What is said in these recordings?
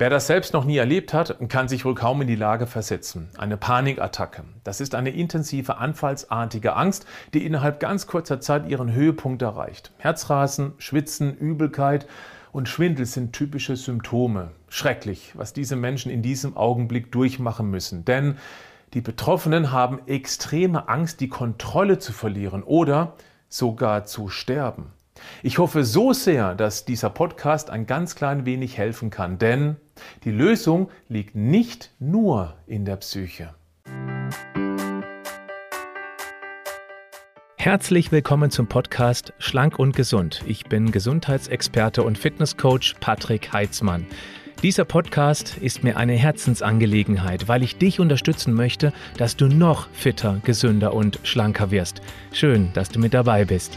Wer das selbst noch nie erlebt hat, kann sich wohl kaum in die Lage versetzen. Eine Panikattacke. Das ist eine intensive, anfallsartige Angst, die innerhalb ganz kurzer Zeit ihren Höhepunkt erreicht. Herzrasen, Schwitzen, Übelkeit und Schwindel sind typische Symptome. Schrecklich, was diese Menschen in diesem Augenblick durchmachen müssen. Denn die Betroffenen haben extreme Angst, die Kontrolle zu verlieren oder sogar zu sterben. Ich hoffe so sehr, dass dieser Podcast ein ganz klein wenig helfen kann, denn die Lösung liegt nicht nur in der Psyche. Herzlich willkommen zum Podcast Schlank und Gesund. Ich bin Gesundheitsexperte und Fitnesscoach Patrick Heitzmann. Dieser Podcast ist mir eine Herzensangelegenheit, weil ich dich unterstützen möchte, dass du noch fitter, gesünder und schlanker wirst. Schön, dass du mit dabei bist.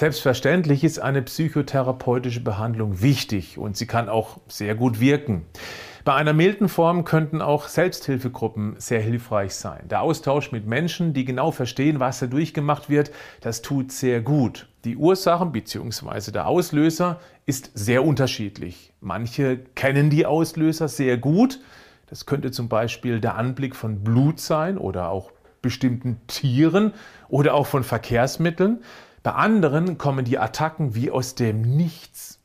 Selbstverständlich ist eine psychotherapeutische Behandlung wichtig und sie kann auch sehr gut wirken. Bei einer milden Form könnten auch Selbsthilfegruppen sehr hilfreich sein. Der Austausch mit Menschen, die genau verstehen, was da durchgemacht wird, das tut sehr gut. Die Ursachen bzw. der Auslöser ist sehr unterschiedlich. Manche kennen die Auslöser sehr gut. Das könnte zum Beispiel der Anblick von Blut sein oder auch bestimmten Tieren oder auch von Verkehrsmitteln. Bei anderen kommen die Attacken wie aus dem Nichts.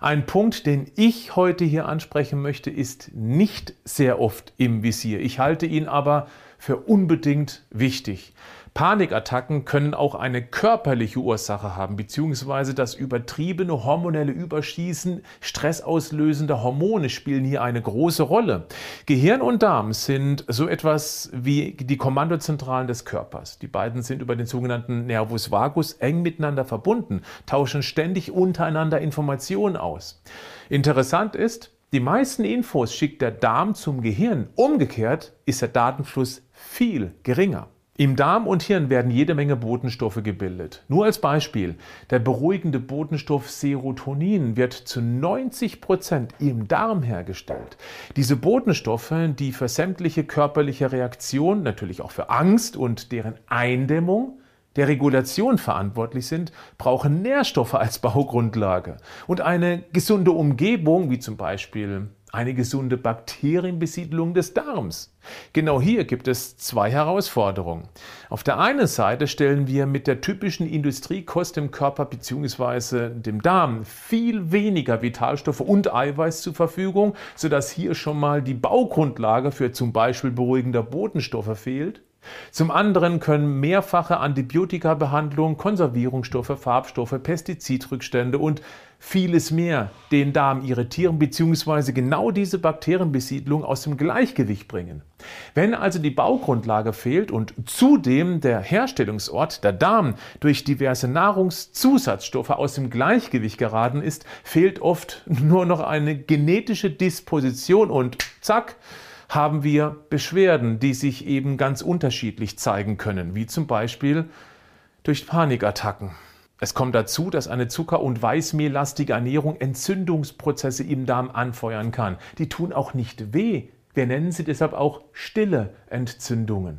Ein Punkt, den ich heute hier ansprechen möchte, ist nicht sehr oft im Visier. Ich halte ihn aber für unbedingt wichtig. Panikattacken können auch eine körperliche Ursache haben, beziehungsweise das übertriebene hormonelle Überschießen stressauslösender Hormone spielen hier eine große Rolle. Gehirn und Darm sind so etwas wie die Kommandozentralen des Körpers. Die beiden sind über den sogenannten Nervus vagus eng miteinander verbunden, tauschen ständig untereinander Informationen aus. Interessant ist, die meisten Infos schickt der Darm zum Gehirn. Umgekehrt ist der Datenfluss viel geringer. Im Darm und Hirn werden jede Menge Botenstoffe gebildet. Nur als Beispiel, der beruhigende Botenstoff Serotonin wird zu 90 Prozent im Darm hergestellt. Diese Botenstoffe, die für sämtliche körperliche Reaktionen, natürlich auch für Angst und deren Eindämmung, der Regulation verantwortlich sind, brauchen Nährstoffe als Baugrundlage. Und eine gesunde Umgebung, wie zum Beispiel eine gesunde Bakterienbesiedlung des Darms. Genau hier gibt es zwei Herausforderungen. Auf der einen Seite stellen wir mit der typischen Industriekost dem Körper bzw. dem Darm viel weniger Vitalstoffe und Eiweiß zur Verfügung, sodass hier schon mal die Baugrundlage für zum Beispiel beruhigender Botenstoffe fehlt. Zum anderen können mehrfache Antibiotikabehandlungen, Konservierungsstoffe, Farbstoffe, Pestizidrückstände und vieles mehr den Darm irritieren bzw. genau diese Bakterienbesiedlung aus dem Gleichgewicht bringen. Wenn also die Baugrundlage fehlt und zudem der Herstellungsort, der Darm, durch diverse Nahrungszusatzstoffe aus dem Gleichgewicht geraten ist, fehlt oft nur noch eine genetische Disposition und zack, haben wir Beschwerden, die sich eben ganz unterschiedlich zeigen können, wie zum Beispiel durch Panikattacken. Es kommt dazu, dass eine zucker- und weißmehllastige Ernährung Entzündungsprozesse im Darm anfeuern kann. Die tun auch nicht weh. Wir nennen sie deshalb auch stille Entzündungen.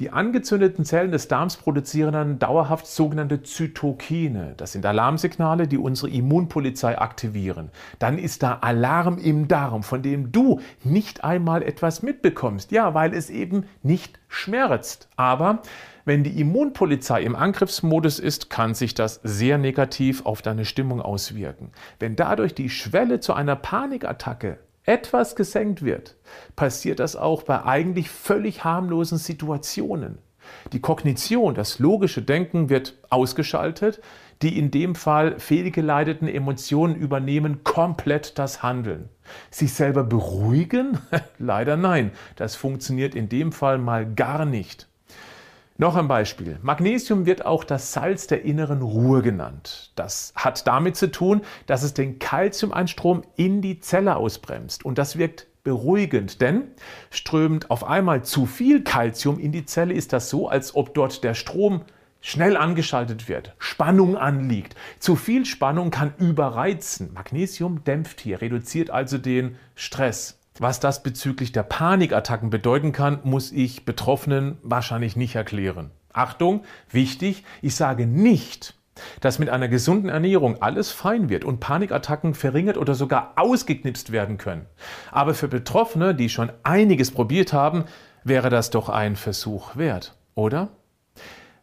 Die angezündeten Zellen des Darms produzieren dann dauerhaft sogenannte Zytokine. Das sind Alarmsignale, die unsere Immunpolizei aktivieren. Dann ist da Alarm im Darm, von dem du nicht einmal etwas mitbekommst. Ja, weil es eben nicht schmerzt. Aber wenn die Immunpolizei im Angriffsmodus ist, kann sich das sehr negativ auf deine Stimmung auswirken. Wenn dadurch die Schwelle zu einer Panikattacke etwas gesenkt wird, passiert das auch bei eigentlich völlig harmlosen Situationen. Die Kognition, das logische Denken wird ausgeschaltet, die in dem Fall fehlgeleiteten Emotionen übernehmen komplett das Handeln. Sich selber beruhigen? Leider nein, das funktioniert in dem Fall mal gar nicht. Noch ein Beispiel. Magnesium wird auch das Salz der inneren Ruhe genannt. Das hat damit zu tun, dass es den Kalziumeinstrom in die Zelle ausbremst. Und das wirkt beruhigend, denn strömt auf einmal zu viel Kalzium in die Zelle, ist das so, als ob dort der Strom schnell angeschaltet wird, Spannung anliegt. Zu viel Spannung kann überreizen. Magnesium dämpft hier, reduziert also den Stress. Was das bezüglich der Panikattacken bedeuten kann, muss ich Betroffenen wahrscheinlich nicht erklären. Achtung, wichtig, ich sage nicht, dass mit einer gesunden Ernährung alles fein wird und Panikattacken verringert oder sogar ausgeknipst werden können. Aber für Betroffene, die schon einiges probiert haben, wäre das doch ein Versuch wert, oder?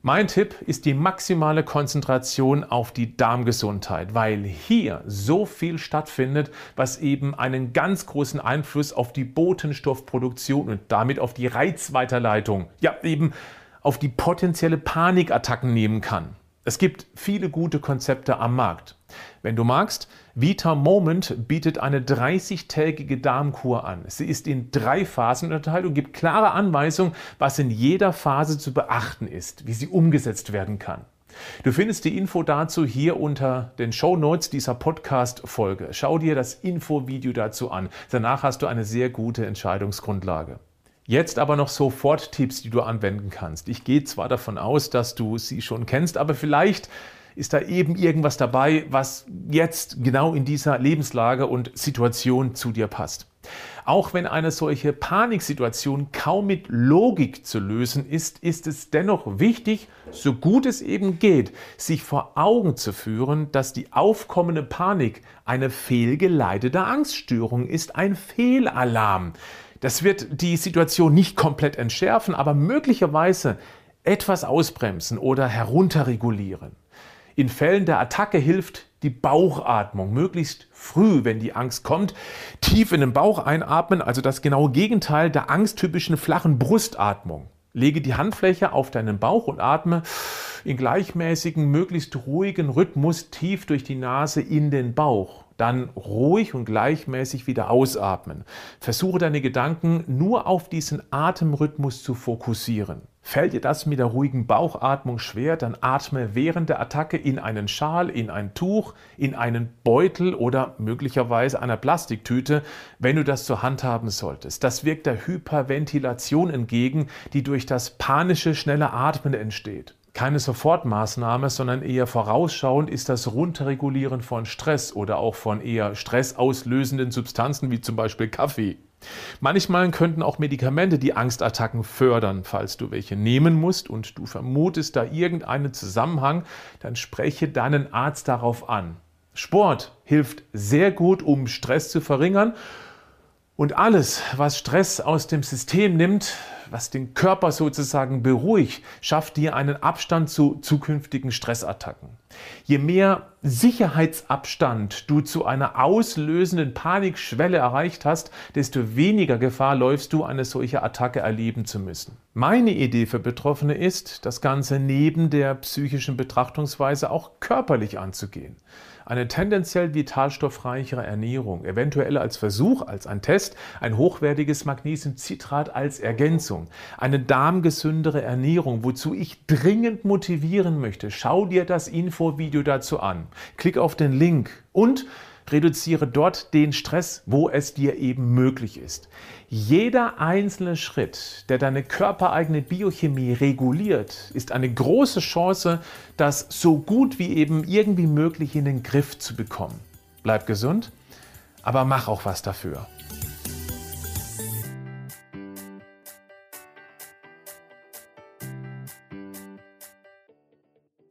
Mein Tipp ist die maximale Konzentration auf die Darmgesundheit, weil hier so viel stattfindet, was eben einen ganz großen Einfluss auf die Botenstoffproduktion und damit auf die Reizweiterleitung, ja eben auf die potenzielle Panikattacken nehmen kann. Es gibt viele gute Konzepte am Markt. Wenn du magst, Vita Moment bietet eine 30-tägige Darmkur an. Sie ist in drei Phasen unterteilt und gibt klare Anweisungen, was in jeder Phase zu beachten ist, wie sie umgesetzt werden kann. Du findest die Info dazu hier unter den Show Notes dieser Podcast-Folge. Schau dir das Infovideo dazu an. Danach hast du eine sehr gute Entscheidungsgrundlage. Jetzt aber noch sofort Tipps, die du anwenden kannst. Ich gehe zwar davon aus, dass du sie schon kennst, aber vielleicht ist da eben irgendwas dabei, was jetzt genau in dieser Lebenslage und Situation zu dir passt. Auch wenn eine solche Paniksituation kaum mit Logik zu lösen ist, ist es dennoch wichtig, so gut es eben geht, sich vor Augen zu führen, dass die aufkommende Panik eine fehlgeleitete Angststörung ist, ein Fehlalarm. Das wird die Situation nicht komplett entschärfen, aber möglicherweise etwas ausbremsen oder herunterregulieren. In Fällen der Attacke hilft die Bauchatmung möglichst früh, wenn die Angst kommt, tief in den Bauch einatmen, also das genaue Gegenteil der angsttypischen flachen Brustatmung. Lege die Handfläche auf deinen Bauch und atme in gleichmäßigen, möglichst ruhigen Rhythmus tief durch die Nase in den Bauch dann ruhig und gleichmäßig wieder ausatmen. Versuche deine Gedanken nur auf diesen Atemrhythmus zu fokussieren. Fällt dir das mit der ruhigen Bauchatmung schwer, dann atme während der Attacke in einen Schal, in ein Tuch, in einen Beutel oder möglicherweise einer Plastiktüte, wenn du das zur Hand haben solltest. Das wirkt der Hyperventilation entgegen, die durch das panische, schnelle Atmen entsteht keine Sofortmaßnahme, sondern eher vorausschauend ist das Runterregulieren von Stress oder auch von eher stressauslösenden Substanzen wie zum Beispiel Kaffee. Manchmal könnten auch Medikamente die Angstattacken fördern. Falls du welche nehmen musst und du vermutest da irgendeinen Zusammenhang, dann spreche deinen Arzt darauf an. Sport hilft sehr gut, um Stress zu verringern. Und alles, was Stress aus dem System nimmt, was den Körper sozusagen beruhigt, schafft dir einen Abstand zu zukünftigen Stressattacken. Je mehr Sicherheitsabstand du zu einer auslösenden Panikschwelle erreicht hast, desto weniger Gefahr läufst du, eine solche Attacke erleben zu müssen. Meine Idee für Betroffene ist, das Ganze neben der psychischen Betrachtungsweise auch körperlich anzugehen eine tendenziell vitalstoffreichere Ernährung, eventuell als Versuch, als ein Test, ein hochwertiges Magnesiumcitrat als Ergänzung, eine darmgesündere Ernährung, wozu ich dringend motivieren möchte. Schau dir das Infovideo dazu an. Klick auf den Link und reduziere dort den Stress, wo es dir eben möglich ist. Jeder einzelne Schritt, der deine körpereigene Biochemie reguliert, ist eine große Chance, das so gut wie eben irgendwie möglich in den Griff zu bekommen. Bleib gesund, aber mach auch was dafür.